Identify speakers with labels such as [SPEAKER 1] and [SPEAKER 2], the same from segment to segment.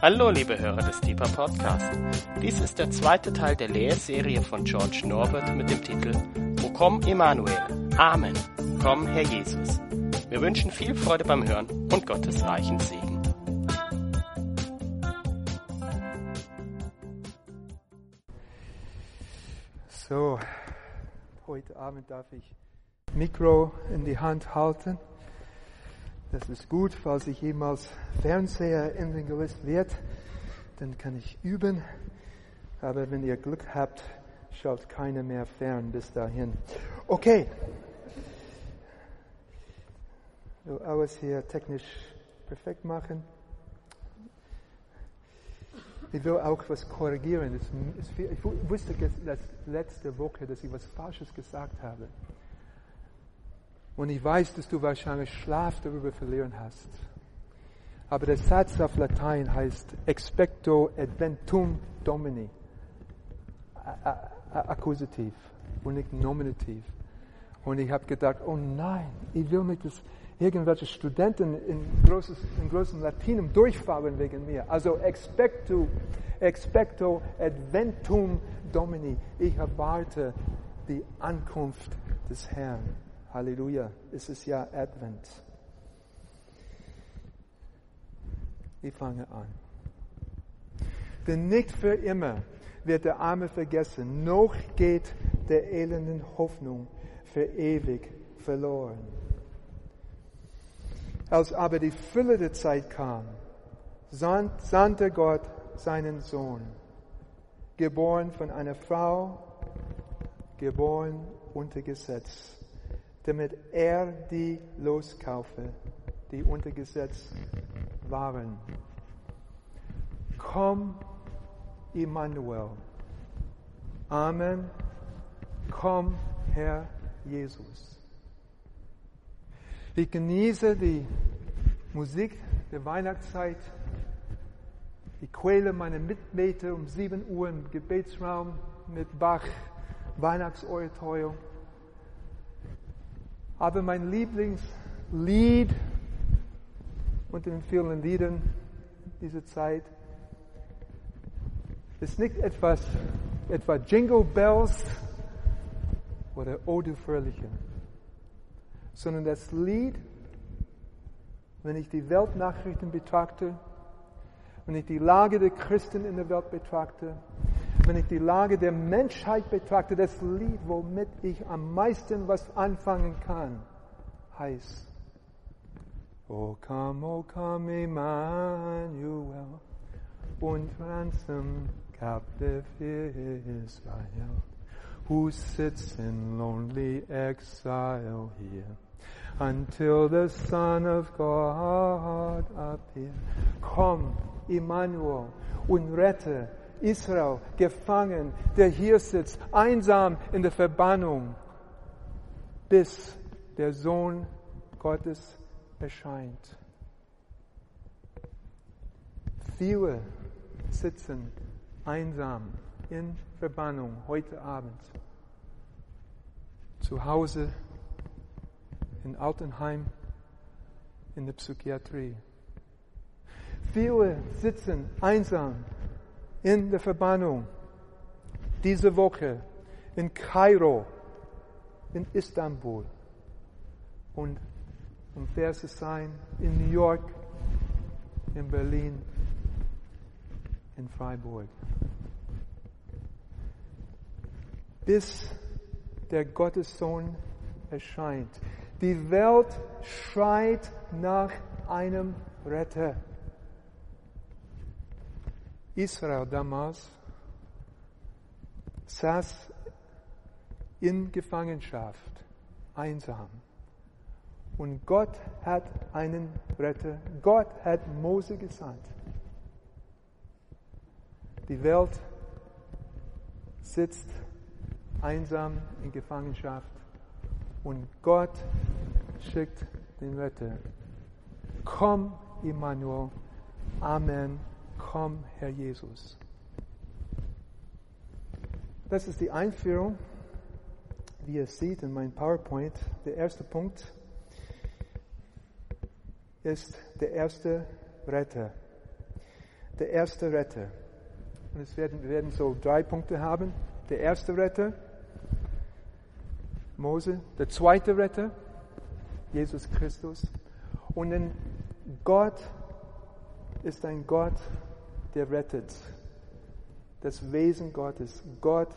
[SPEAKER 1] Hallo, liebe Hörer des Deeper Podcast. Dies ist der zweite Teil der Lehrserie von George Norbert mit dem Titel O komm Emanuel. Amen. Komm, Herr Jesus. Wir wünschen viel Freude beim Hören und Gottes reichen Segen.
[SPEAKER 2] So, heute Abend darf ich Mikro in die Hand halten. Das ist gut, falls ich jemals Fernseher Evangelist wird, dann kann ich üben. Aber wenn ihr Glück habt, schaut keiner mehr fern bis dahin. Okay. So, alles hier technisch perfekt machen. Ich will auch was korrigieren. Ich wusste letzte Woche, dass ich was Falsches gesagt habe. Und ich weiß, dass du wahrscheinlich Schlaf darüber verlieren hast. Aber der Satz auf Latein heißt expecto adventum domini. Akkusativ und nicht nominativ. Und ich habe gedacht, oh nein, ich will nicht, dass irgendwelche Studenten in, großes, in großem Latinum durchfallen wegen mir. Also expecto, expecto adventum domini. Ich erwarte die Ankunft des Herrn. Halleluja, es ist ja Advent. Ich fange an. Denn nicht für immer wird der Arme vergessen, noch geht der elenden Hoffnung für ewig verloren. Als aber die Fülle der Zeit kam, sandte Gott seinen Sohn, geboren von einer Frau, geboren unter Gesetz damit er die loskaufe, die unter Gesetz waren. Komm, Immanuel. Amen. Komm, Herr Jesus. Ich genieße die Musik der Weihnachtszeit. Ich quäle meine Mitbeter um 7 Uhr im Gebetsraum mit Bach, Weihnachtsoratorium. Aber mein Lieblingslied unter den vielen Liedern dieser Zeit. Ist nicht etwas, etwa Jingle Bells oder O du Fröhliche, sondern das Lied, wenn ich die Weltnachrichten betrachte, wenn ich die Lage der Christen in der Welt betrachte, wenn ich die Lage der Menschheit betrachte, das Lied, womit ich am meisten was anfangen kann, heißt, O come, O come, Emmanuel, und ransom captive Israel, who sits in lonely exile here, until the Son of God appear. Komm, Emmanuel, und rette Israel gefangen, der hier sitzt, einsam in der Verbannung, bis der Sohn Gottes erscheint. Viele sitzen einsam in Verbannung heute Abend. Zu Hause, in Altenheim, in der Psychiatrie. Viele sitzen einsam in der Verbannung diese Woche in Kairo, in Istanbul und um fair zu sein, in New York, in Berlin, in Freiburg. Bis der Gottessohn erscheint. Die Welt schreit nach einem Retter. Israel damals saß in Gefangenschaft, einsam. Und Gott hat einen Retter, Gott hat Mose gesandt. Die Welt sitzt einsam in Gefangenschaft und Gott schickt den Retter. Komm, Immanuel. Amen komm, Herr Jesus. Das ist die Einführung, wie ihr seht in meinem PowerPoint. Der erste Punkt ist der erste Retter. der erste Retter. Und es werden, wir werden so drei Punkte haben. Der erste Retter, Mose. Der zweite Retter, Jesus Christus. Und dann Gott ist ein Gott, der rettet. Das Wesen Gottes. Gott,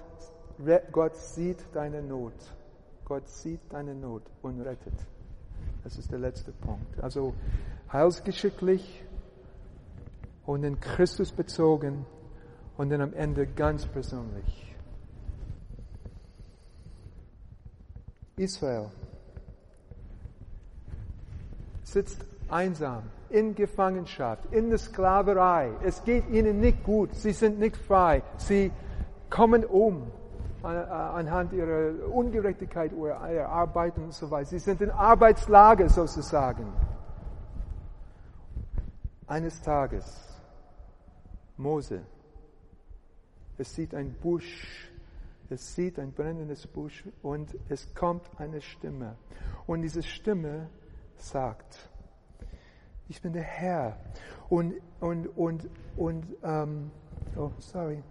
[SPEAKER 2] Gott sieht deine Not. Gott sieht deine Not und rettet. Das ist der letzte Punkt. Also heilsgeschicklich und in Christus bezogen und dann am Ende ganz persönlich. Israel sitzt einsam, in Gefangenschaft, in der Sklaverei. Es geht ihnen nicht gut, sie sind nicht frei, sie kommen um anhand ihrer Ungerechtigkeit ihrer Arbeit und so weiter. Sie sind in Arbeitslager sozusagen. Eines Tages, Mose, es sieht ein Busch, es sieht ein brennendes Busch und es kommt eine Stimme. Und diese Stimme sagt, ich bin der Herr. Und, und, und, und, ähm, oh, sorry.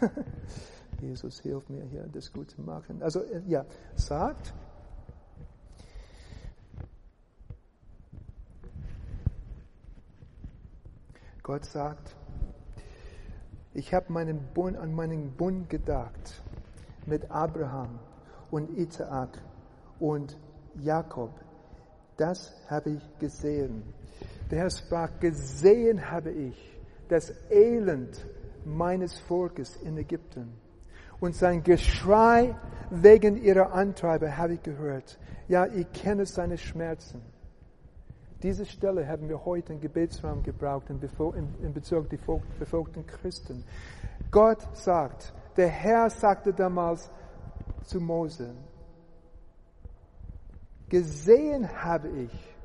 [SPEAKER 2] Jesus, hilf mir hier, das gut zu machen. Also, äh, ja, sagt, Gott sagt, ich habe meinen Bund, an meinen Bund gedacht mit Abraham und Isaak und Jakob. Das habe ich gesehen. Der Herr sprach, gesehen habe ich das Elend meines Volkes in Ägypten und sein Geschrei wegen ihrer Antreiber habe ich gehört. Ja, ich kenne seine Schmerzen. Diese Stelle haben wir heute im Gebetsraum gebraucht in, Bezug auf die befolgten Christen. Gott sagt, der Herr sagte damals zu Mose, gesehen habe ich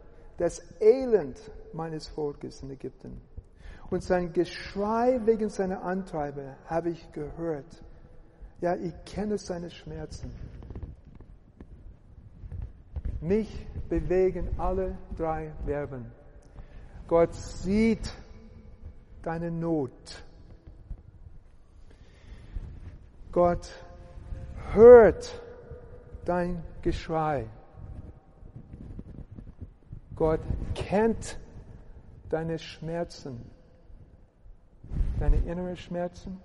[SPEAKER 2] das Elend meines Volkes in Ägypten. Und sein Geschrei wegen seiner Antreiber habe ich gehört. Ja, ich kenne seine Schmerzen. Mich bewegen alle drei Verben. Gott sieht deine Not. Gott hört dein Geschrei. Gott kennt deine Schmerzen, deine inneren Schmerzen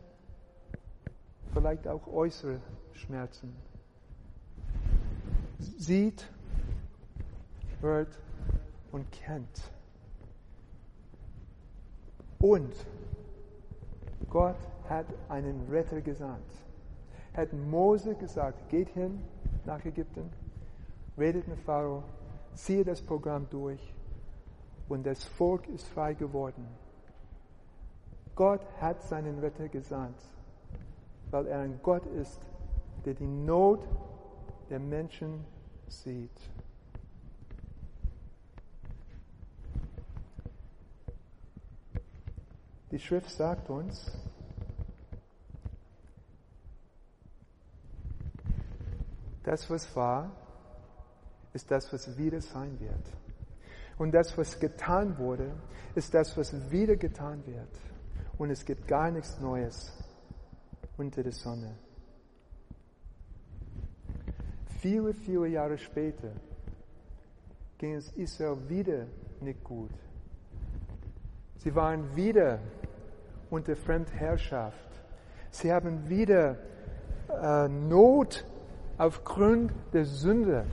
[SPEAKER 2] vielleicht auch äußere Schmerzen. Sieht, hört und kennt. Und Gott hat einen Retter gesandt. Hat Mose gesagt, geht hin nach Ägypten, redet mit Pharao, ziehe das Programm durch und das Volk ist frei geworden. Gott hat seinen Retter gesandt weil er ein Gott ist, der die Not der Menschen sieht. Die Schrift sagt uns, das, was war, ist das, was wieder sein wird. Und das, was getan wurde, ist das, was wieder getan wird. Und es gibt gar nichts Neues unter der Sonne. Viele, viele Jahre später ging es Israel wieder nicht gut. Sie waren wieder unter Fremdherrschaft. Sie haben wieder äh, Not aufgrund der Sünde,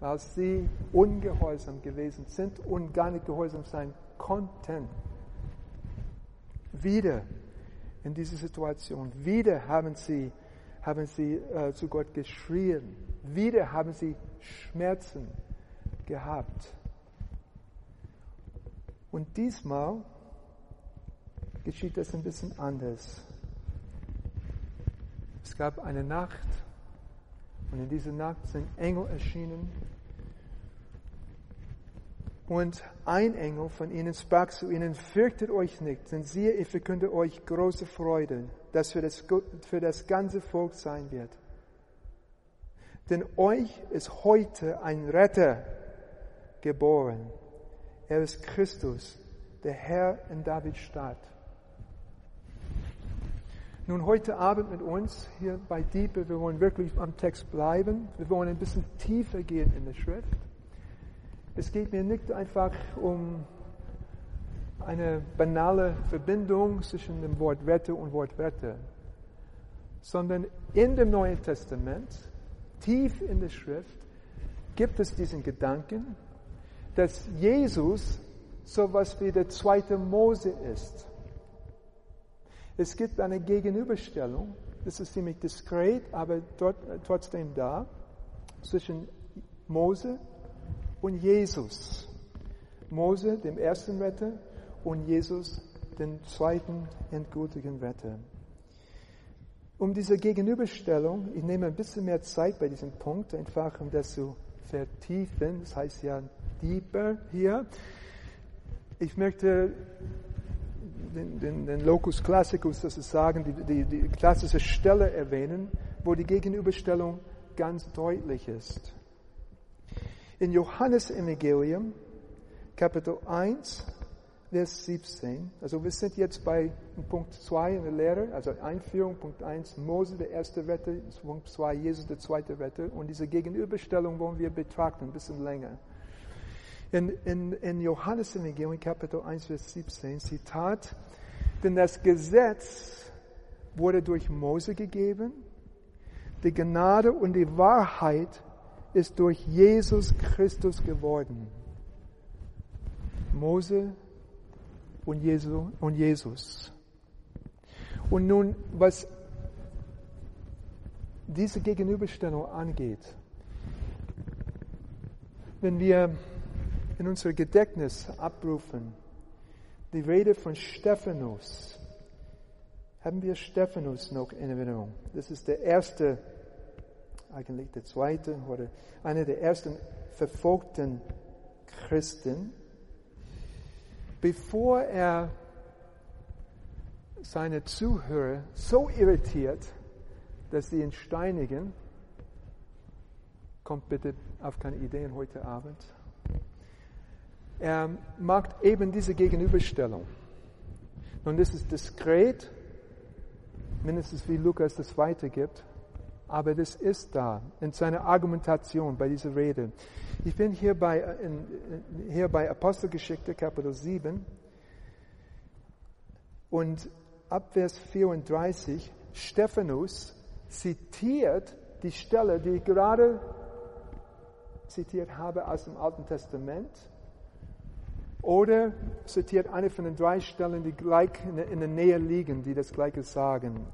[SPEAKER 2] weil sie ungehorsam gewesen sind und gar nicht gehorsam sein konnten. Wieder in dieser Situation. Wieder haben sie, haben sie äh, zu Gott geschrien. Wieder haben sie Schmerzen gehabt. Und diesmal geschieht das ein bisschen anders. Es gab eine Nacht und in dieser Nacht sind Engel erschienen und ein Engel von ihnen sprach zu ihnen, fürchtet euch nicht, denn siehe, ich verkünde euch große Freude, das für das, für das ganze Volk sein wird. Denn euch ist heute ein Retter geboren. Er ist Christus, der Herr in Davids Stadt. Nun, heute Abend mit uns hier bei Diepe, wir wollen wirklich am Text bleiben. Wir wollen ein bisschen tiefer gehen in der Schrift. Es geht mir nicht einfach um eine banale Verbindung zwischen dem Wort Wette und Wort Wette, sondern in dem Neuen Testament, tief in der Schrift, gibt es diesen Gedanken, dass Jesus so etwas wie der zweite Mose ist. Es gibt eine Gegenüberstellung, das ist ziemlich diskret, aber dort, trotzdem da, zwischen Mose und Jesus. Mose, dem ersten Retter, und Jesus, den zweiten endgültigen Retter. Um diese Gegenüberstellung, ich nehme ein bisschen mehr Zeit bei diesem Punkt, einfach um das zu vertiefen, das heißt ja deeper hier. Ich möchte den, den, den Locus Classicus sozusagen, die, die, die klassische Stelle erwähnen, wo die Gegenüberstellung ganz deutlich ist. In Johannes Evangelium, Kapitel 1, Vers 17, also wir sind jetzt bei Punkt 2 in der Lehre, also Einführung, Punkt 1, Mose, der erste Retter, Punkt 2, Jesus, der zweite Retter, und diese Gegenüberstellung wollen wir betrachten, ein bisschen länger. In, in, in Johannes Evangelium Kapitel 1, Vers 17, Zitat, denn das Gesetz wurde durch Mose gegeben, die Gnade und die Wahrheit ist durch Jesus Christus geworden. Mose und, Jesu, und Jesus. Und nun, was diese Gegenüberstellung angeht, wenn wir in unser Gedächtnis abrufen. Die Rede von Stephanus. Haben wir Stephanus noch in Erinnerung? Das ist der erste, eigentlich der zweite oder einer der ersten verfolgten Christen. Bevor er seine Zuhörer so irritiert, dass sie ihn steinigen, kommt bitte auf keine Ideen heute Abend er macht eben diese Gegenüberstellung. Nun, das ist diskret, mindestens wie Lukas das weitergibt, aber das ist da in seiner Argumentation bei dieser Rede. Ich bin hier bei, in, hier bei Apostelgeschichte, Kapitel 7, und ab Vers 34, Stephanus zitiert die Stelle, die ich gerade zitiert habe aus dem Alten Testament oder zitiert eine von den drei Stellen, die gleich in der Nähe liegen, die das Gleiche sagen.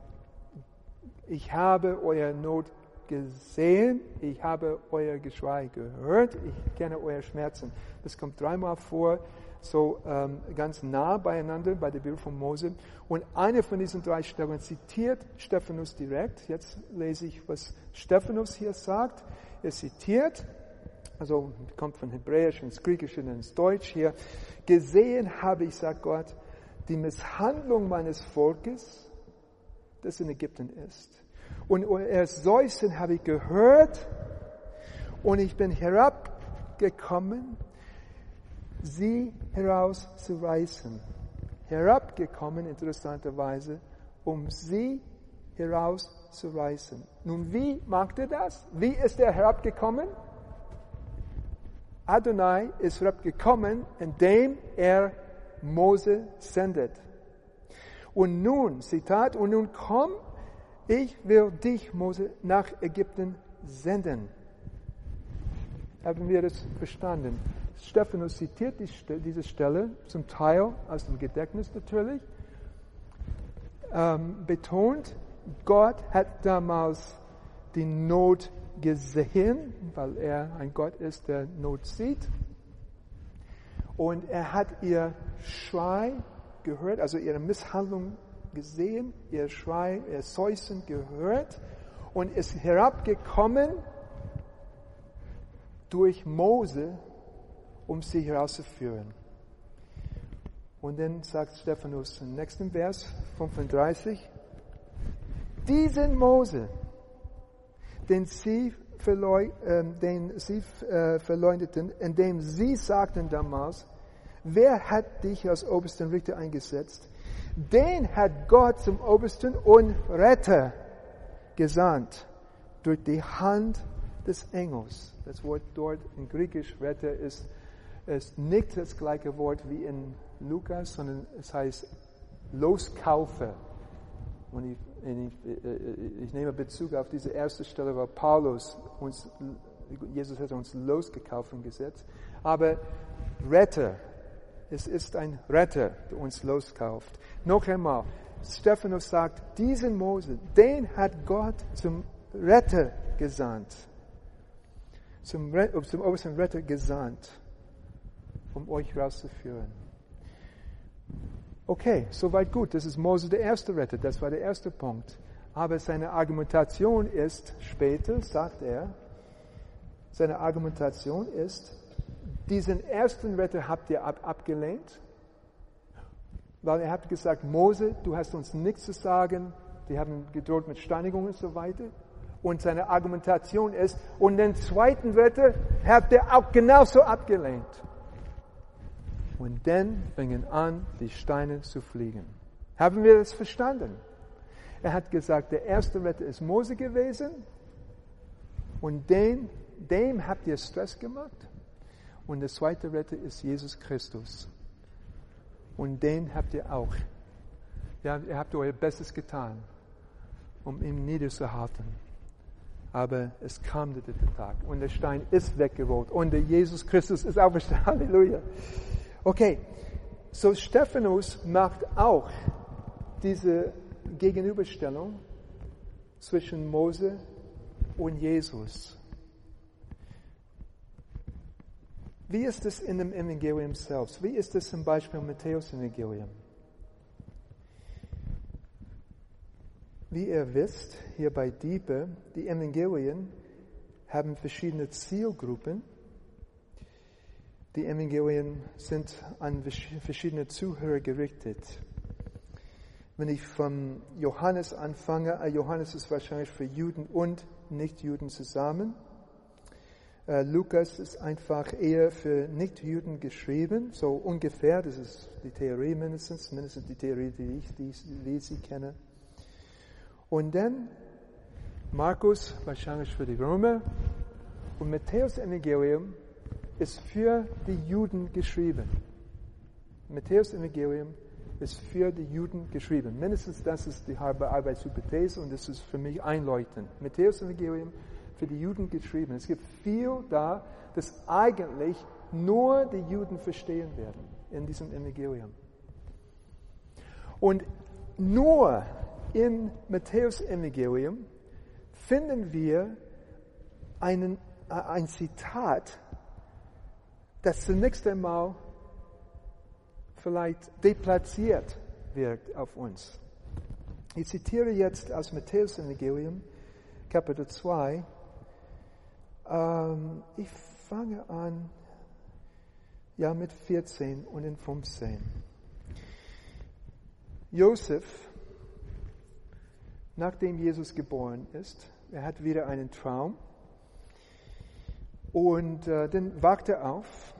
[SPEAKER 2] Ich habe euer Not gesehen, ich habe euer Geschrei gehört, ich kenne euer Schmerzen. Das kommt dreimal vor, so ähm, ganz nah beieinander bei der Bibel von Mose. Und eine von diesen drei Stellen zitiert Stephanus direkt. Jetzt lese ich, was Stephanus hier sagt. Er zitiert also kommt von Hebräisch ins Griechische und ins Deutsch hier, gesehen habe ich, sagt Gott, die Misshandlung meines Volkes, das in Ägypten ist. Und er Säusen habe ich gehört und ich bin herabgekommen, sie herauszureißen. Herabgekommen, interessanterweise, um sie herauszureißen. Nun, wie macht er das? Wie ist er herabgekommen? Adonai ist gekommen, indem er Mose sendet. Und nun, Zitat, und nun komm, ich will dich, Mose, nach Ägypten senden. Haben wir das verstanden? Stephanus zitiert diese Stelle, zum Teil aus dem Gedächtnis natürlich, ähm, betont, Gott hat damals die Not gesehen, weil er ein Gott ist, der Not sieht. Und er hat ihr Schrei gehört, also ihre Misshandlung gesehen, ihr Schrei, ihr Säusen gehört und ist herabgekommen durch Mose, um sie herauszuführen. Und dann sagt Stephanus im nächsten Vers 35, diesen Mose, den sie, verleug, äh, den sie äh, verleugneten, indem sie sagten damals, wer hat dich als obersten Richter eingesetzt? Den hat Gott zum Obersten und Retter gesandt durch die Hand des Engels. Das Wort dort in Griechisch Retter ist, ist nicht das gleiche Wort wie in Lukas, sondern es heißt Loskaufer. Und ich, ich, nehme Bezug auf diese erste Stelle, wo Paulus uns, Jesus hat uns losgekauft im Gesetz. Aber Retter, es ist ein Retter, der uns loskauft. Noch einmal, Stephanus sagt, diesen Mose, den hat Gott zum Retter gesandt. Zum, zum obersten Retter gesandt, um euch rauszuführen. Okay, soweit gut. Das ist Mose der erste Retter. Das war der erste Punkt. Aber seine Argumentation ist, später sagt er, seine Argumentation ist, diesen ersten Retter habt ihr ab, abgelehnt, weil er hat gesagt, Mose, du hast uns nichts zu sagen, die haben gedroht mit Steinigung und so weiter. Und seine Argumentation ist, und den zweiten Retter habt ihr auch genauso abgelehnt. Und dann fingen an, die Steine zu fliegen. Haben wir das verstanden? Er hat gesagt, der erste Retter ist Mose gewesen und den, dem habt ihr Stress gemacht. Und der zweite Retter ist Jesus Christus. Und den habt ihr auch. Ja, ihr habt euer Bestes getan, um ihn niederzuhalten. Aber es kam der dritte Tag und der Stein ist weggerollt und der Jesus Christus ist auferstanden. Halleluja. Okay, so Stephanus macht auch diese Gegenüberstellung zwischen Mose und Jesus. Wie ist es in dem Evangelium selbst? Wie ist es zum Beispiel im Matthäus-Evangelium? Wie ihr wisst, hier bei Diepe, die Evangelien haben verschiedene Zielgruppen. Die Evangelien sind an verschiedene Zuhörer gerichtet. Wenn ich von Johannes anfange, äh, Johannes ist wahrscheinlich für Juden und Nichtjuden zusammen. Äh, Lukas ist einfach eher für Nichtjuden geschrieben, so ungefähr, das ist die Theorie mindestens, mindestens die Theorie, die ich, die, ich sie kenne. Und dann Markus wahrscheinlich für die Römer und Matthäus Evangelium ist für die Juden geschrieben. Matthäus Evangelium ist für die Juden geschrieben. Mindestens das ist die Arbeitshypothese und das ist für mich einleuchtend. Matthäus Evangelium für die Juden geschrieben. Es gibt viel da, das eigentlich nur die Juden verstehen werden in diesem Evangelium. Und nur im Matthäus Evangelium finden wir einen, äh, ein Zitat das zunächst einmal vielleicht deplatziert wirkt auf uns. Ich zitiere jetzt aus Matthäus Evangelium, Kapitel 2. Ähm, ich fange an, ja, mit 14 und in 15. Josef, nachdem Jesus geboren ist, er hat wieder einen Traum und äh, dann wacht er auf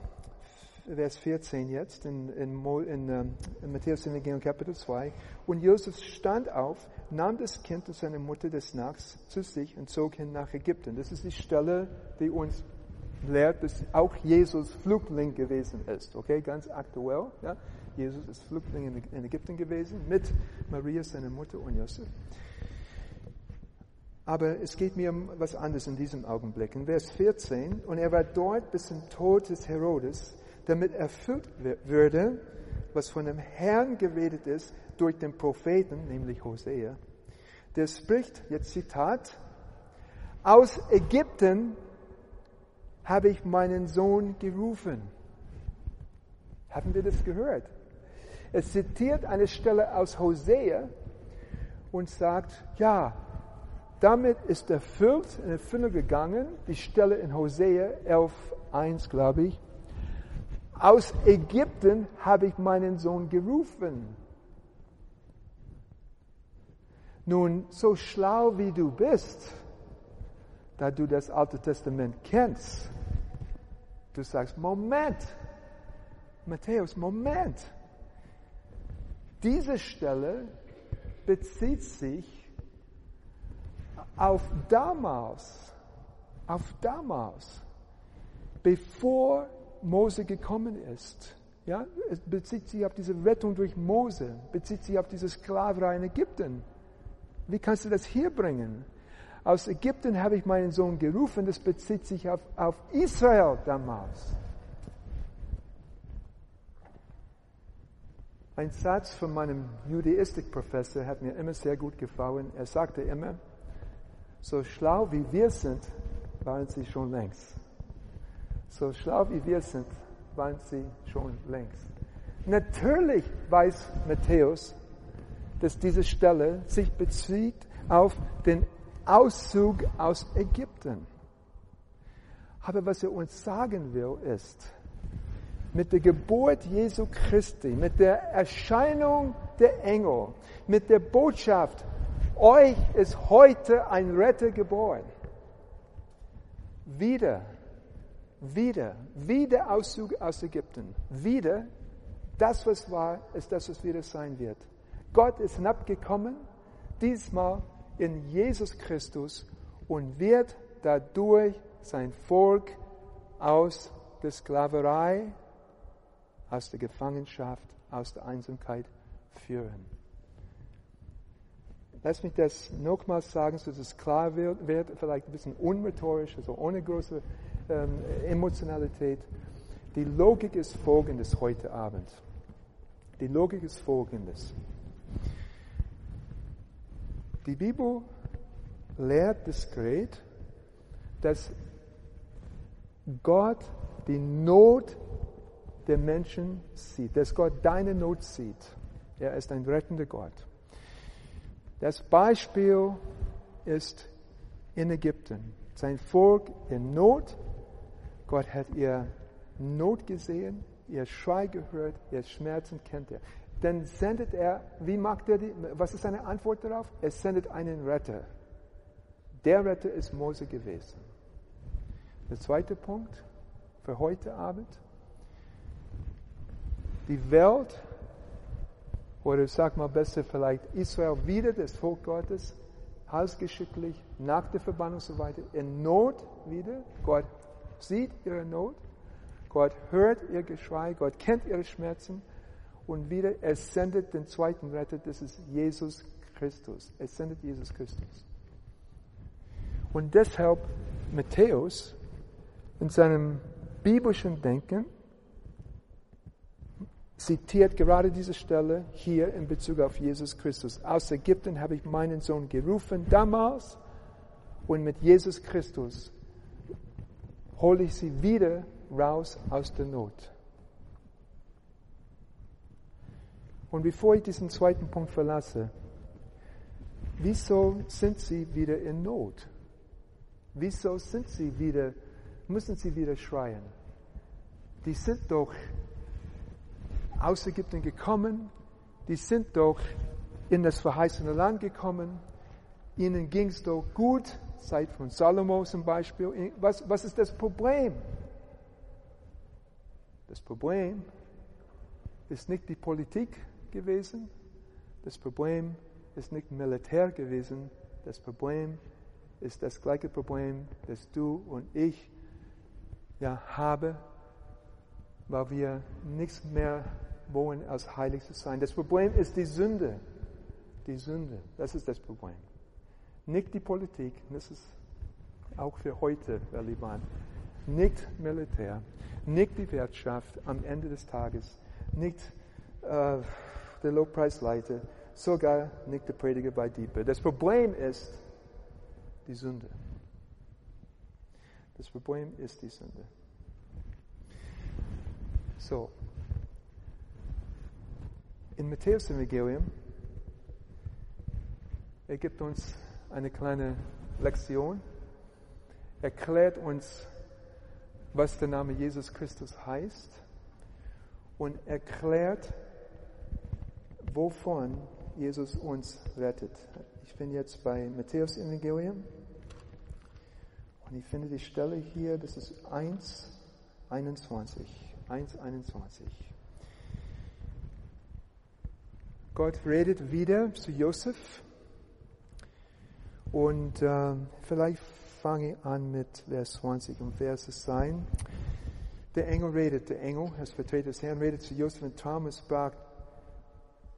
[SPEAKER 2] Vers 14 jetzt, in, in, in, ähm, in Matthäus Evangelium Kapitel 2. Und Josef stand auf, nahm das Kind und seine Mutter des Nachts zu sich und zog hin nach Ägypten. Das ist die Stelle, die uns lehrt, dass auch Jesus Flüchtling gewesen ist. Okay, ganz aktuell. Ja? Jesus ist Flüchtling in, in Ägypten gewesen mit Maria, seiner Mutter und Josef. Aber es geht mir um was anderes in diesem Augenblick. In Vers 14, und er war dort bis zum Tod des Herodes, damit erfüllt würde, was von dem Herrn geredet ist durch den Propheten, nämlich Hosea. Der spricht, jetzt Zitat, aus Ägypten habe ich meinen Sohn gerufen. Haben wir das gehört? Es zitiert eine Stelle aus Hosea und sagt, ja, damit ist erfüllt, in Erfüllung gegangen, die Stelle in Hosea 11.1, glaube ich, aus Ägypten habe ich meinen Sohn gerufen. Nun, so schlau wie du bist, da du das Alte Testament kennst, du sagst, Moment, Matthäus, Moment. diese Stelle bezieht sich auf damals, auf damals, bevor Mose gekommen ist. Ja, es bezieht sich auf diese Rettung durch Mose, bezieht sich auf diese Sklaverei in Ägypten. Wie kannst du das hier bringen? Aus Ägypten habe ich meinen Sohn gerufen, das bezieht sich auf, auf Israel damals. Ein Satz von meinem Judaistikprofessor hat mir immer sehr gut gefallen. Er sagte immer, so schlau wie wir sind, waren sie schon längst. So schlau wie wir sind, waren sie schon längst. Natürlich weiß Matthäus, dass diese Stelle sich bezieht auf den Auszug aus Ägypten. Aber was er uns sagen will, ist, mit der Geburt Jesu Christi, mit der Erscheinung der Engel, mit der Botschaft, euch ist heute ein Retter geboren. Wieder, wieder, wieder Auszug aus Ägypten. Wieder, das, was war, ist das, was wieder sein wird. Gott ist hinabgekommen, diesmal in Jesus Christus und wird dadurch sein Volk aus der Sklaverei aus der Gefangenschaft, aus der Einsamkeit führen. Lass mich das nochmals sagen, so dass es klar wird, vielleicht ein bisschen unrhetorisch, also ohne große ähm, Emotionalität. Die Logik ist folgendes heute Abend. Die Logik ist folgendes. Die Bibel lehrt diskret, dass Gott die Not der Menschen sieht, dass Gott deine Not sieht. Er ist ein rettender Gott. Das Beispiel ist in Ägypten. Sein Volk in Not. Gott hat ihr Not gesehen, ihr Schrei gehört, ihr Schmerzen kennt er. Dann sendet er, wie macht er die, was ist seine Antwort darauf? Er sendet einen Retter. Der Retter ist Mose gewesen. Der zweite Punkt für heute Abend die Welt, oder sag mal besser vielleicht Israel wieder, das Volk Gottes, halsgeschicklich, nach der Verbannung und so weiter, in Not wieder. Gott sieht ihre Not, Gott hört ihr Geschrei, Gott kennt ihre Schmerzen und wieder, er sendet den zweiten Retter, das ist Jesus Christus. Er sendet Jesus Christus. Und deshalb Matthäus in seinem biblischen Denken zitiert gerade diese Stelle hier in Bezug auf Jesus Christus. Aus Ägypten habe ich meinen Sohn gerufen damals und mit Jesus Christus hole ich sie wieder raus aus der Not. Und bevor ich diesen zweiten Punkt verlasse, wieso sind sie wieder in Not? Wieso sind sie wieder, müssen sie wieder schreien? Die sind doch aus Ägypten gekommen, die sind doch in das verheißene Land gekommen, ihnen ging es doch gut, Zeit von Salomo zum Beispiel. Was, was ist das Problem? Das Problem ist nicht die Politik gewesen, das Problem ist nicht Militär gewesen, das Problem ist das gleiche Problem, das du und ich ja haben, weil wir nichts mehr wollen, als heilig zu sein. Das Problem ist die Sünde. Die Sünde, das ist das Problem. Nicht die Politik, das ist auch für heute relevant. Nicht Militär, nicht die Wirtschaft am Ende des Tages, nicht äh, der Lobpreisleiter, sogar nicht der Prediger bei Diepe. Das Problem ist die Sünde. Das Problem ist die Sünde. So, in Matthäus Evangelium, er gibt uns eine kleine Lektion, erklärt uns, was der Name Jesus Christus heißt und erklärt, wovon Jesus uns rettet. Ich bin jetzt bei Matthäus Evangelium und ich finde die Stelle hier, das ist 1, 21. 1, 21. Gott redet wieder zu Josef. Und äh, vielleicht fange ich an mit Vers 20, um Vers es sein. Der Engel redet, der Engel, als Vertreter des Herrn, redet zu Josef und Thomas sprach,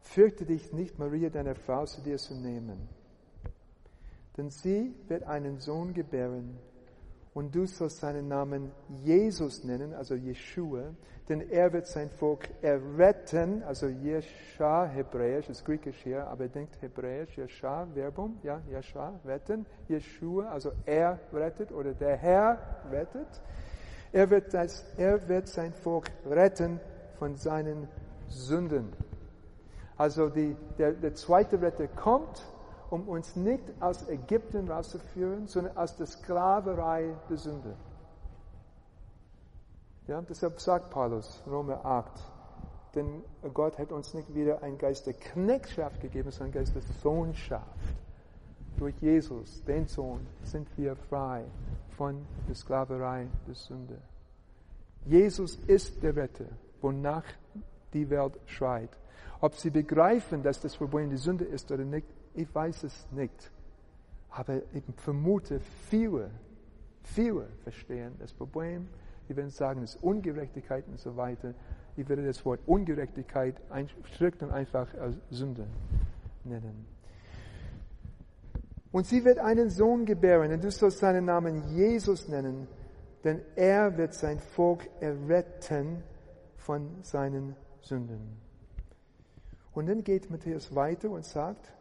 [SPEAKER 2] fürchte dich nicht, Maria, deine Frau, zu dir zu nehmen. Denn sie wird einen Sohn gebären und du sollst seinen Namen Jesus nennen, also Yeshua, denn er wird sein Volk erretten, also Yesha, Hebräisch, ist griechisch hier, aber denkt Hebräisch, Yesha, Verbum, ja, Yesha, retten, Yeshua, also er rettet oder der Herr rettet. Er wird, das, er wird sein Volk retten von seinen Sünden. Also die, der, der zweite Retter kommt, um uns nicht aus Ägypten rauszuführen, sondern aus der Sklaverei der Sünde. Ja, deshalb sagt Paulus, Römer 8, denn Gott hat uns nicht wieder einen Geist der Knechtschaft gegeben, sondern einen Geist der Sohnschaft. Durch Jesus, den Sohn, sind wir frei von der Sklaverei der Sünde. Jesus ist der Retter, wonach die Welt schreit. Ob sie begreifen, dass das Problem die Sünde ist oder nicht, ich weiß es nicht. Aber ich vermute, viele, viele verstehen das Problem. Die werden sagen, es ist Ungerechtigkeit und so weiter. Ich würde das Wort Ungerechtigkeit strikt und einfach als Sünde nennen. Und sie wird einen Sohn gebären, und du sollst seinen Namen Jesus nennen, denn er wird sein Volk erretten von seinen Sünden. Und dann geht Matthäus weiter und sagt,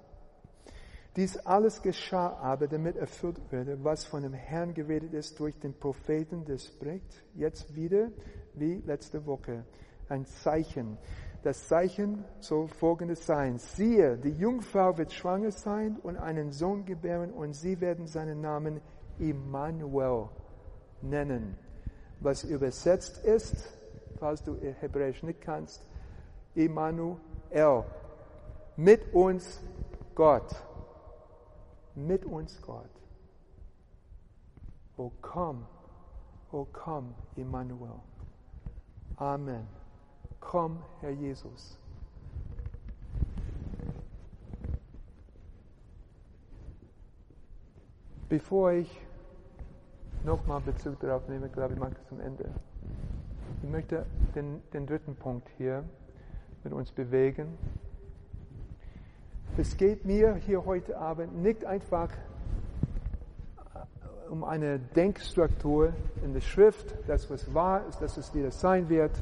[SPEAKER 2] dies alles geschah aber, damit erfüllt würde, was von dem Herrn geredet ist durch den Propheten, der spricht, jetzt wieder wie letzte Woche, ein Zeichen. Das Zeichen soll folgendes sein. Siehe, die Jungfrau wird schwanger sein und einen Sohn gebären und sie werden seinen Namen Immanuel nennen. Was übersetzt ist, falls du Hebräisch nicht kannst, Immanuel, mit uns Gott mit uns Gott. O komm, o komm, Immanuel. Amen. Komm, Herr Jesus. Bevor ich nochmal Bezug darauf nehme, glaube ich, mache ich zum Ende. Ich möchte den, den dritten Punkt hier mit uns bewegen. Es geht mir hier heute Abend nicht einfach äh, um eine Denkstruktur in der Schrift, das was wahr ist, dass es wieder sein wird,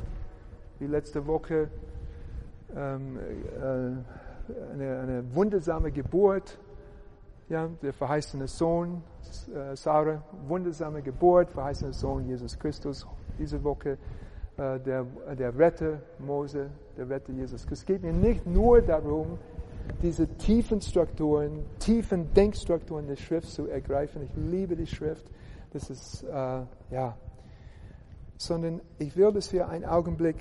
[SPEAKER 2] wie letzte Woche ähm, äh, eine, eine, wundersame Geburt, ja, der verheißene Sohn, äh, Sarah, wundersame Geburt, verheißene Sohn Jesus Christus, diese Woche äh, der, der Retter Mose, der Retter Jesus Christus. Es geht mir nicht nur darum, diese tiefen Strukturen, tiefen Denkstrukturen der Schrift zu ergreifen. Ich liebe die Schrift. Das ist, äh, ja. Sondern ich will, dass wir einen Augenblick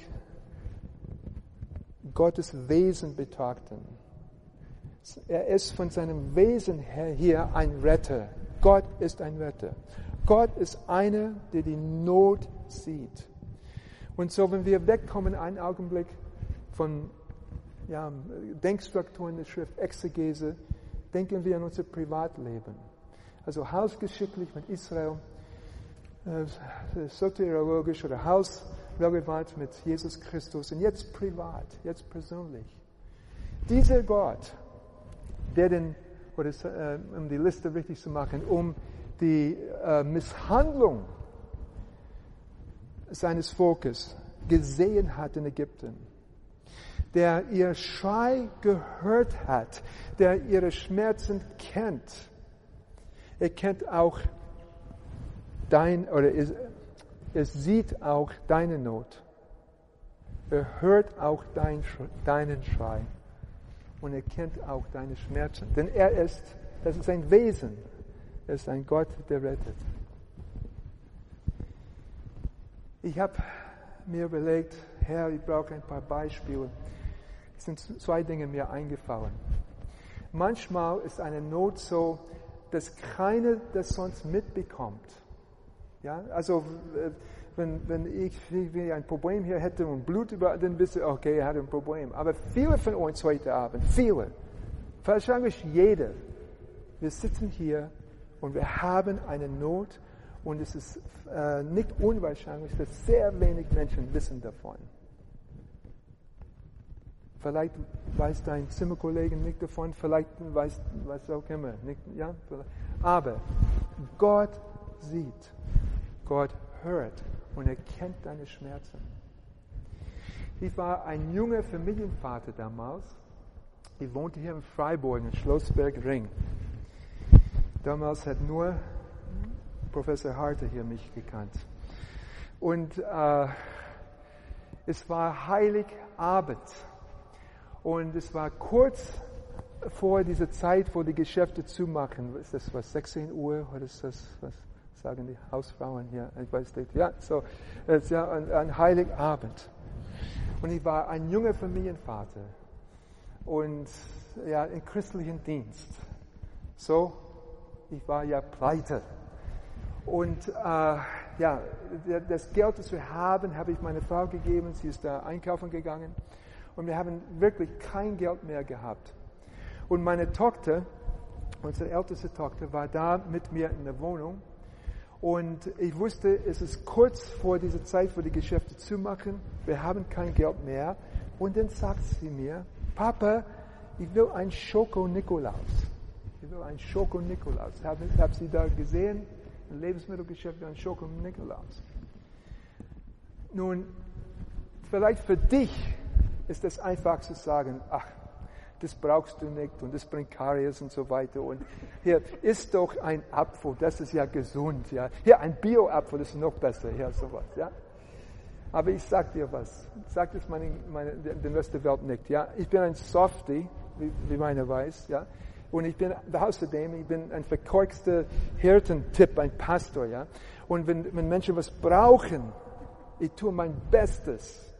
[SPEAKER 2] Gottes Wesen betrachten. Er ist von seinem Wesen her hier ein Retter. Gott ist ein Retter. Gott ist einer, der die Not sieht. Und so, wenn wir wegkommen, einen Augenblick von ja, Denkstrukturen der Schrift, Exegese, denken wir an unser Privatleben. Also hausgeschicklich mit Israel, äh, soteriologisch oder hausrelevant mit Jesus Christus und jetzt privat, jetzt persönlich. Dieser Gott, der den, oder äh, um die Liste richtig zu machen, um die äh, Misshandlung seines Volkes gesehen hat in Ägypten der ihr Schrei gehört hat, der ihre Schmerzen kennt. Er kennt auch dein, oder es, es sieht auch deine Not. Er hört auch dein, deinen Schrei. Und er kennt auch deine Schmerzen. Denn er ist, das ist ein Wesen. Er ist ein Gott, der rettet. Ich habe mir überlegt, Herr, ich brauche ein paar Beispiele sind zwei Dinge mir eingefallen. Manchmal ist eine Not so, dass keiner das sonst mitbekommt. Ja, also wenn, wenn ich ein Problem hier hätte und Blut überall, dann wisst ihr, okay, er hat ein Problem. Aber viele von uns heute Abend, viele, wahrscheinlich jeder, wir sitzen hier und wir haben eine Not und es ist äh, nicht unwahrscheinlich, dass sehr wenig Menschen wissen davon. Vielleicht weiß dein Zimmerkollege nicht davon, vielleicht weiß, weiß auch immer. Nicht, ja? Aber Gott sieht, Gott hört und er kennt deine Schmerzen. Ich war ein junger Familienvater damals. Ich wohnte hier in Freiburg, in Schlossberg Ring. Damals hat nur Professor Harte hier mich gekannt. Und äh, es war Heiligabend. Und es war kurz vor dieser Zeit, wo die Geschäfte zumachen. Ist das was, 16 Uhr oder ist das, was sagen die Hausfrauen hier? Ich weiß nicht. Ja, so, es ja ein, ein Heiligabend. Und ich war ein junger Familienvater und ja, im christlichen Dienst. So, ich war ja pleite. Und äh, ja, das Geld, das wir haben, habe ich meiner Frau gegeben. Sie ist da einkaufen gegangen und wir haben wirklich kein Geld mehr gehabt. Und meine Tochter, unsere älteste Tochter, war da mit mir in der Wohnung. Und ich wusste, es ist kurz vor dieser Zeit, wo die Geschäfte zumachen. Wir haben kein Geld mehr. Und dann sagt sie mir, Papa, ich will ein Schoko-Nikolaus. Ich will ein Schoko-Nikolaus. Ich habe hab sie da gesehen, im Lebensmittelgeschäft, ein Schoko-Nikolaus. Nun, vielleicht für dich ist es einfach zu sagen, ach, das brauchst du nicht und das bringt Karies und so weiter. Und hier ist doch ein Apfel, das ist ja gesund, ja. Hier ein Bio-Apfel, das ist noch besser, ja, sowas, ja. Aber ich sag dir was, sag das meine, meine, den Rest der Welt nicht, ja. Ich bin ein Softie, wie, wie meine weiß, ja. Und ich bin außerdem, ich bin ein verkorkster Hirtentipp, ein Pastor, ja. Und wenn, wenn Menschen was brauchen, ich tue mein Bestes,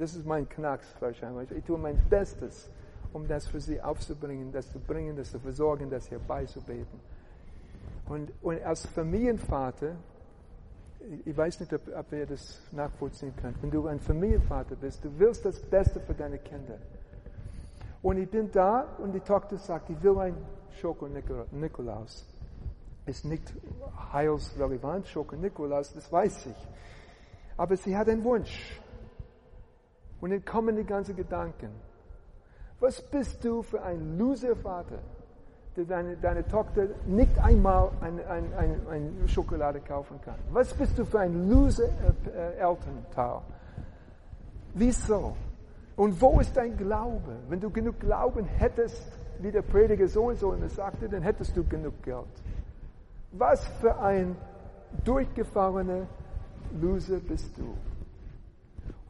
[SPEAKER 2] das ist mein Knacks wahrscheinlich. Ich tue mein Bestes, um das für sie aufzubringen, das zu bringen, das zu versorgen, das herbeizubeten. Und, und als Familienvater, ich weiß nicht, ob, ob ihr das nachvollziehen könnt, wenn du ein Familienvater bist, du willst das Beste für deine Kinder. Und ich bin da und die Tochter sagt, ich will ein Schoko-Nikolaus. Ist nicht heilsrelevant, Schoko-Nikolaus, das weiß ich. Aber sie hat einen Wunsch. Und dann kommen die ganzen Gedanken. Was bist du für ein Loser-Vater, der deine, deine Tochter nicht einmal eine, eine, eine, eine Schokolade kaufen kann? Was bist du für ein Loser-Elternteil? Wieso? Und wo ist dein Glaube? Wenn du genug Glauben hättest, wie der Prediger so und so immer sagte, dann hättest du genug Geld. Was für ein durchgefahrener Loser bist du?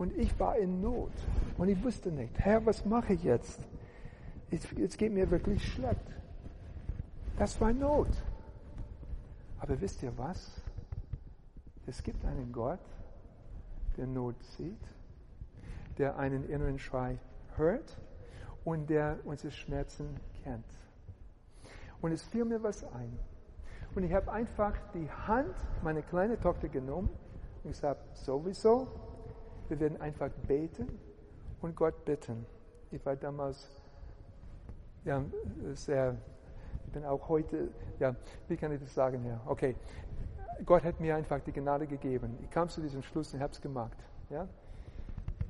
[SPEAKER 2] Und ich war in Not. Und ich wusste nicht, Herr, was mache ich jetzt? Jetzt, geht mir wirklich schlecht. Das war Not. Aber wisst ihr was? Es gibt einen Gott, der Not sieht, der einen inneren Schrei hört und der unsere Schmerzen kennt. Und es fiel mir was ein. Und ich habe einfach die Hand meiner kleinen Tochter genommen und gesagt, sowieso, wir werden einfach beten und Gott bitten. Ich war damals ja, sehr, ich bin auch heute, ja, wie kann ich das sagen? Ja, okay. Gott hat mir einfach die Gnade gegeben. Ich kam zu diesem Schluss und habe es gemacht. Ja?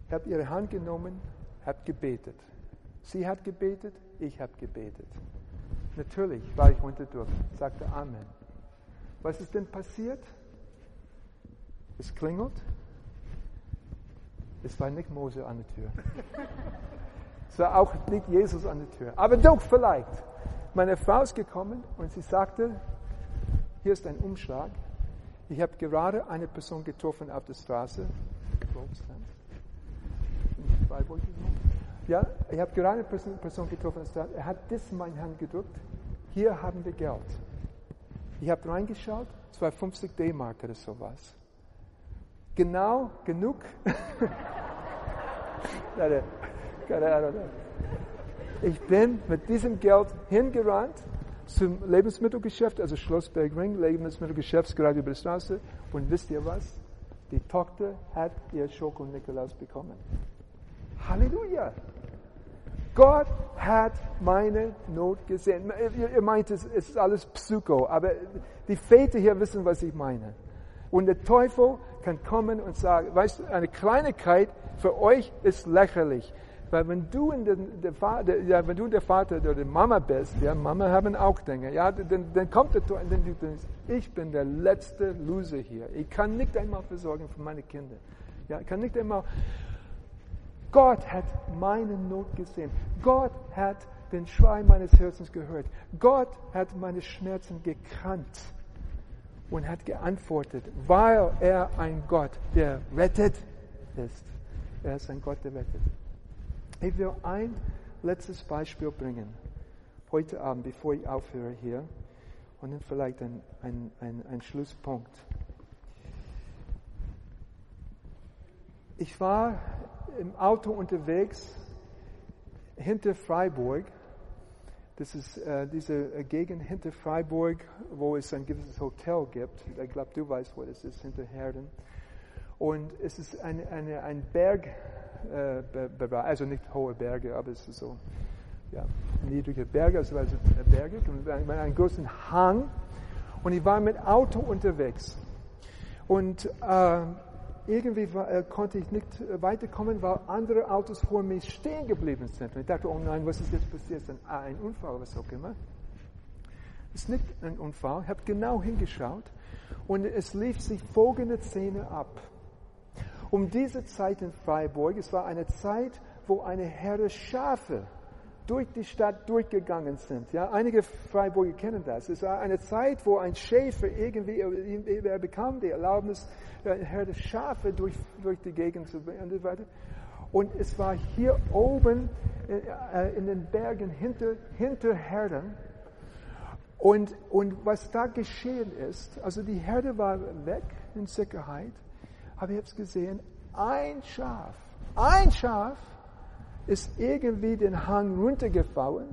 [SPEAKER 2] Ich habe ihre Hand genommen, habe gebetet. Sie hat gebetet, ich habe gebetet. Natürlich war ich unter Druck, sagte Amen. Was ist denn passiert? Es klingelt, es war nicht Mose an der Tür. Es war auch nicht Jesus an der Tür. Aber doch vielleicht. Meine Frau ist gekommen und sie sagte, hier ist ein Umschlag. Ich habe gerade eine Person getroffen auf der Straße. Ja, ich habe gerade eine Person getroffen. Er hat das in meine Hand gedrückt. Hier haben wir Geld. Ich habe reingeschaut, es war 50 D-Mark oder sowas genau genug. ich bin mit diesem Geld hingerannt zum Lebensmittelgeschäft, also Schlossberg Ring, Lebensmittelgeschäft gerade über die Straße. Und wisst ihr was? Die Tochter hat ihr Schoko-Nikolaus bekommen. Halleluja! Gott hat meine Not gesehen. Ihr, meint, es ist alles Psycho, aber die Väter hier wissen, was ich meine. Und der Teufel kann kommen und sagen, weißt du, eine Kleinigkeit für euch ist lächerlich. Weil wenn du, in den, der Vater, ja, wenn du der Vater oder die Mama bist, ja, Mama haben auch Dinge, ja, dann, dann kommt der Teufel und dann denkst, ich bin der letzte Loser hier. Ich kann nicht einmal versorgen für meine Kinder. Ja, ich kann nicht einmal. Gott hat meine Not gesehen. Gott hat den Schrei meines Herzens gehört. Gott hat meine Schmerzen gekannt und hat geantwortet, weil er ein Gott, der rettet ist. Er ist ein Gott, der rettet. Ich will ein letztes Beispiel bringen, heute Abend, bevor ich aufhöre hier, und dann vielleicht ein, ein, ein, ein Schlusspunkt. Ich war im Auto unterwegs hinter Freiburg das ist äh, diese äh, Gegend hinter Freiburg, wo es ein gewisses Hotel gibt. Ich glaube, du weißt, wo das ist, hinter Herden. Und es ist eine, eine, ein Berg, äh, also nicht hohe Berge, aber es ist so ja, niedrige Berge, also, also Berge, einen großen Hang. Und ich war mit Auto unterwegs. Und äh, irgendwie war, äh, konnte ich nicht äh, weiterkommen, weil andere Autos vor mir stehen geblieben sind. Und ich dachte, oh nein, was ist jetzt passiert? Ein, ah, ein Unfall, was auch immer. Es ist nicht ein Unfall. Ich habe genau hingeschaut und es lief sich folgende Szene ab. Um diese Zeit in Freiburg, es war eine Zeit, wo eine Herde Schafe durch die Stadt durchgegangen sind. Ja, einige Freiburger kennen das. Es war eine Zeit, wo ein Schäfer irgendwie, er bekam die Erlaubnis, eine Herde Schafe durch, durch die Gegend zu bringen und so weiter. Und es war hier oben äh, in den Bergen hinter, hinter Herden. Und, und was da geschehen ist, also die Herde war weg in Sicherheit, aber ich habe es gesehen, ein Schaf, ein Schaf ist irgendwie den Hang runtergefallen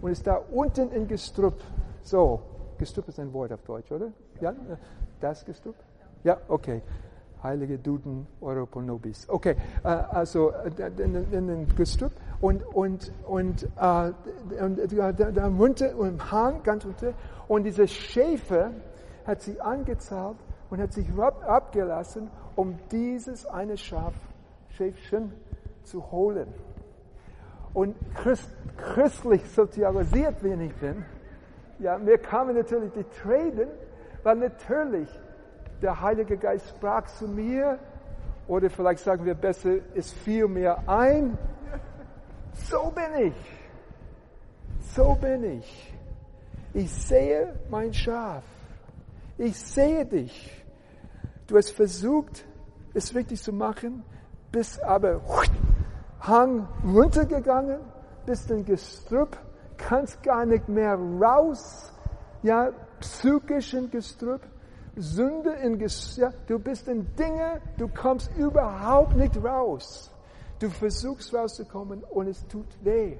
[SPEAKER 2] und ist da unten in Gestrüpp. So, Gestrüpp ist ein Wort auf Deutsch, oder? Ja? Das Gestrüpp? Ja, okay. Heilige Duden Europonobis. Okay, äh, also äh, in den Gestrüpp und, und, und, äh, und da, da runter, im Hang ganz runter und dieser Schäfer hat sich angezahlt und hat sich abgelassen, um dieses eine Schaf, Schäfchen zu holen. Und Christ, christlich sozialisiert, ich bin, ja, mir kamen natürlich die Tränen, weil natürlich der Heilige Geist sprach zu mir, oder vielleicht sagen wir besser, es fiel mir ein, so bin ich, so bin ich. Ich sehe mein Schaf, ich sehe dich. Du hast versucht, es richtig zu machen, bist aber Hang runtergegangen, bist in Gestrüpp, kannst gar nicht mehr raus, ja, psychisch in Gestrüpp, Sünde in Gestrüpp, ja, du bist in Dinge, du kommst überhaupt nicht raus. Du versuchst rauszukommen und es tut weh.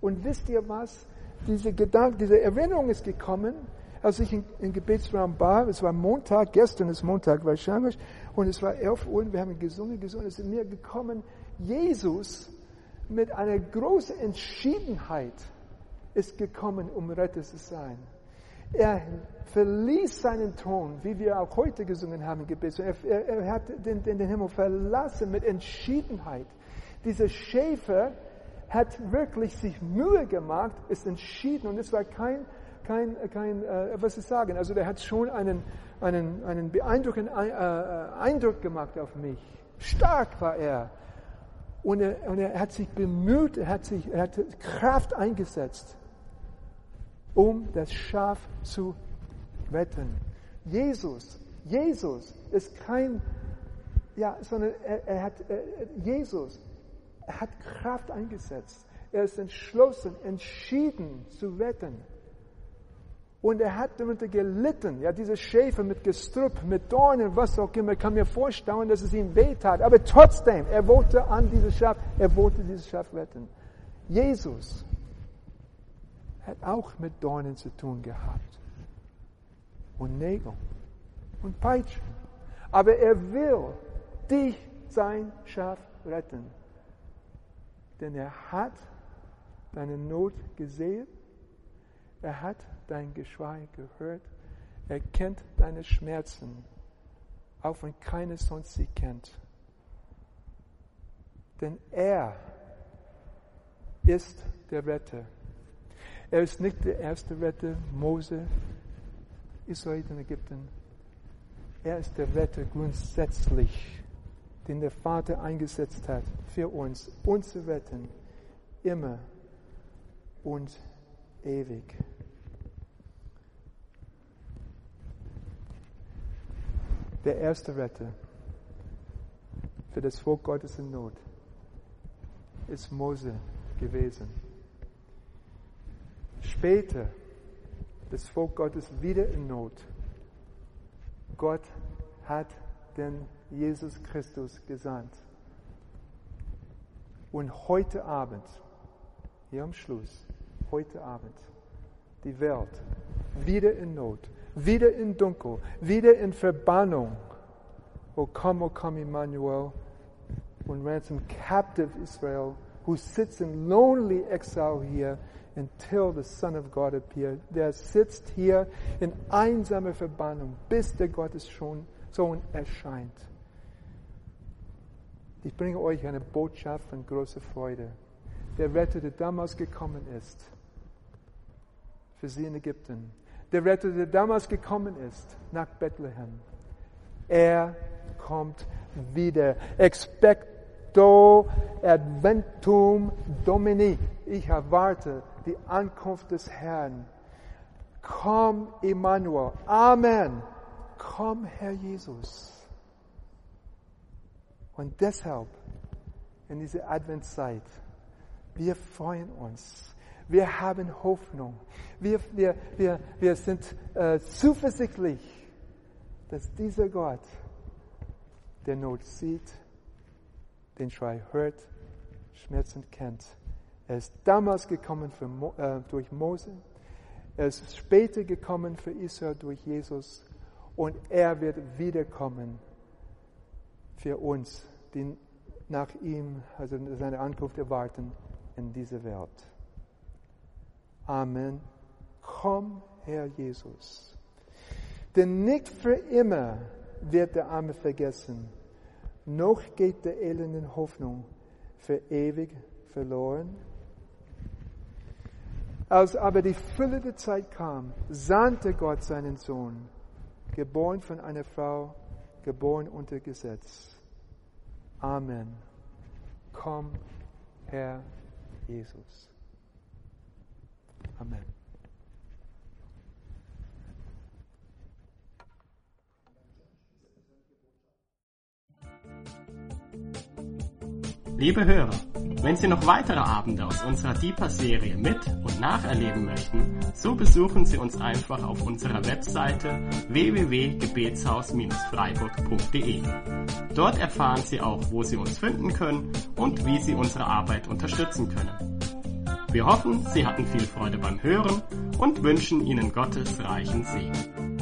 [SPEAKER 2] Und wisst ihr was? Diese Gedanke, diese Erinnerung ist gekommen, als ich in Gebetsraum war. Es war Montag, gestern ist Montag wahrscheinlich, und es war 11 Uhr und wir haben gesungen, gesungen. Es ist mir gekommen, Jesus mit einer großen Entschiedenheit ist gekommen, um Retter zu sein. Er verließ seinen Thron, wie wir auch heute gesungen haben im Gebet. Er, er, er hat den, den, den Himmel verlassen mit Entschiedenheit. Dieser Schäfer hat wirklich sich Mühe gemacht, ist entschieden und es war kein, kein, kein äh, was ich sagen, also der hat schon einen, einen, einen beeindruckenden äh, Eindruck gemacht auf mich. Stark war er. Und er, und er hat sich bemüht, er hat, sich, er hat Kraft eingesetzt, um das Schaf zu retten. Jesus, Jesus ist kein, ja, sondern er, er hat, er, Jesus, er hat Kraft eingesetzt. Er ist entschlossen, entschieden zu retten. Und er hat darunter gelitten, ja, diese Schäfer mit Gestrüpp, mit Dornen, was auch immer. Kann mir vorstellen, dass es ihm wehtat. Aber trotzdem, er wollte an dieses Schaf, er wollte dieses Schaf retten. Jesus hat auch mit Dornen zu tun gehabt. Und Nägel und Peitschen. Aber er will dich, sein Schaf, retten. Denn er hat deine Not gesehen, er hat dein Geschrei gehört, er kennt deine Schmerzen, auch wenn keiner sonst sie kennt. Denn er ist der Retter. Er ist nicht der erste Retter, Mose, Israel in Ägypten. Er ist der Retter grundsätzlich, den der Vater eingesetzt hat für uns, uns zu retten, immer und ewig. Der erste Retter für das Volk Gottes in Not ist Mose gewesen. Später das Volk Gottes wieder in Not. Gott hat den Jesus Christus gesandt. Und heute Abend, hier am Schluss, heute Abend, die Welt wieder in Not, wieder in Dunkel, wieder in Verbannung. O komm, o komm, Emmanuel, und ransom captive Israel, who sits in lonely exile here until the Son of God appeared. Der sitzt hier in einsamer Verbannung, bis der Gottes Sohn erscheint. Ich bringe euch eine Botschaft von großer Freude. Der Retter, der damals gekommen ist, für sie in Ägypten. Der Retter, der damals gekommen ist, nach Bethlehem. Er kommt wieder. Expecto adventum domini. Ich erwarte die Ankunft des Herrn. Komm, Emmanuel. Amen. Komm, Herr Jesus. Und deshalb in dieser Adventszeit, wir freuen uns. Wir haben Hoffnung. Wir, wir, wir, wir sind äh, zuversichtlich, dass dieser Gott, der Not sieht, den Schrei hört, Schmerzen kennt, er ist damals gekommen für, äh, durch Mose. Er ist später gekommen für Israel durch Jesus. Und er wird wiederkommen für uns, die nach ihm, also seine Ankunft erwarten in diese Welt. Amen. Komm, Herr Jesus. Denn nicht für immer wird der Arme vergessen, noch geht der elenden Hoffnung für ewig verloren. Als aber die Fülle der Zeit kam, sandte Gott seinen Sohn, geboren von einer Frau, geboren unter Gesetz. Amen. Komm, Herr Jesus. Amen.
[SPEAKER 1] Liebe Hörer, wenn Sie noch weitere Abende aus unserer Deeper-Serie mit und nacherleben möchten, so besuchen Sie uns einfach auf unserer Webseite www.gebetshaus-freiburg.de. Dort erfahren Sie auch, wo Sie uns finden können und wie Sie unsere Arbeit unterstützen können. Wir hoffen, Sie hatten viel Freude beim Hören und wünschen Ihnen Gottes reichen Segen.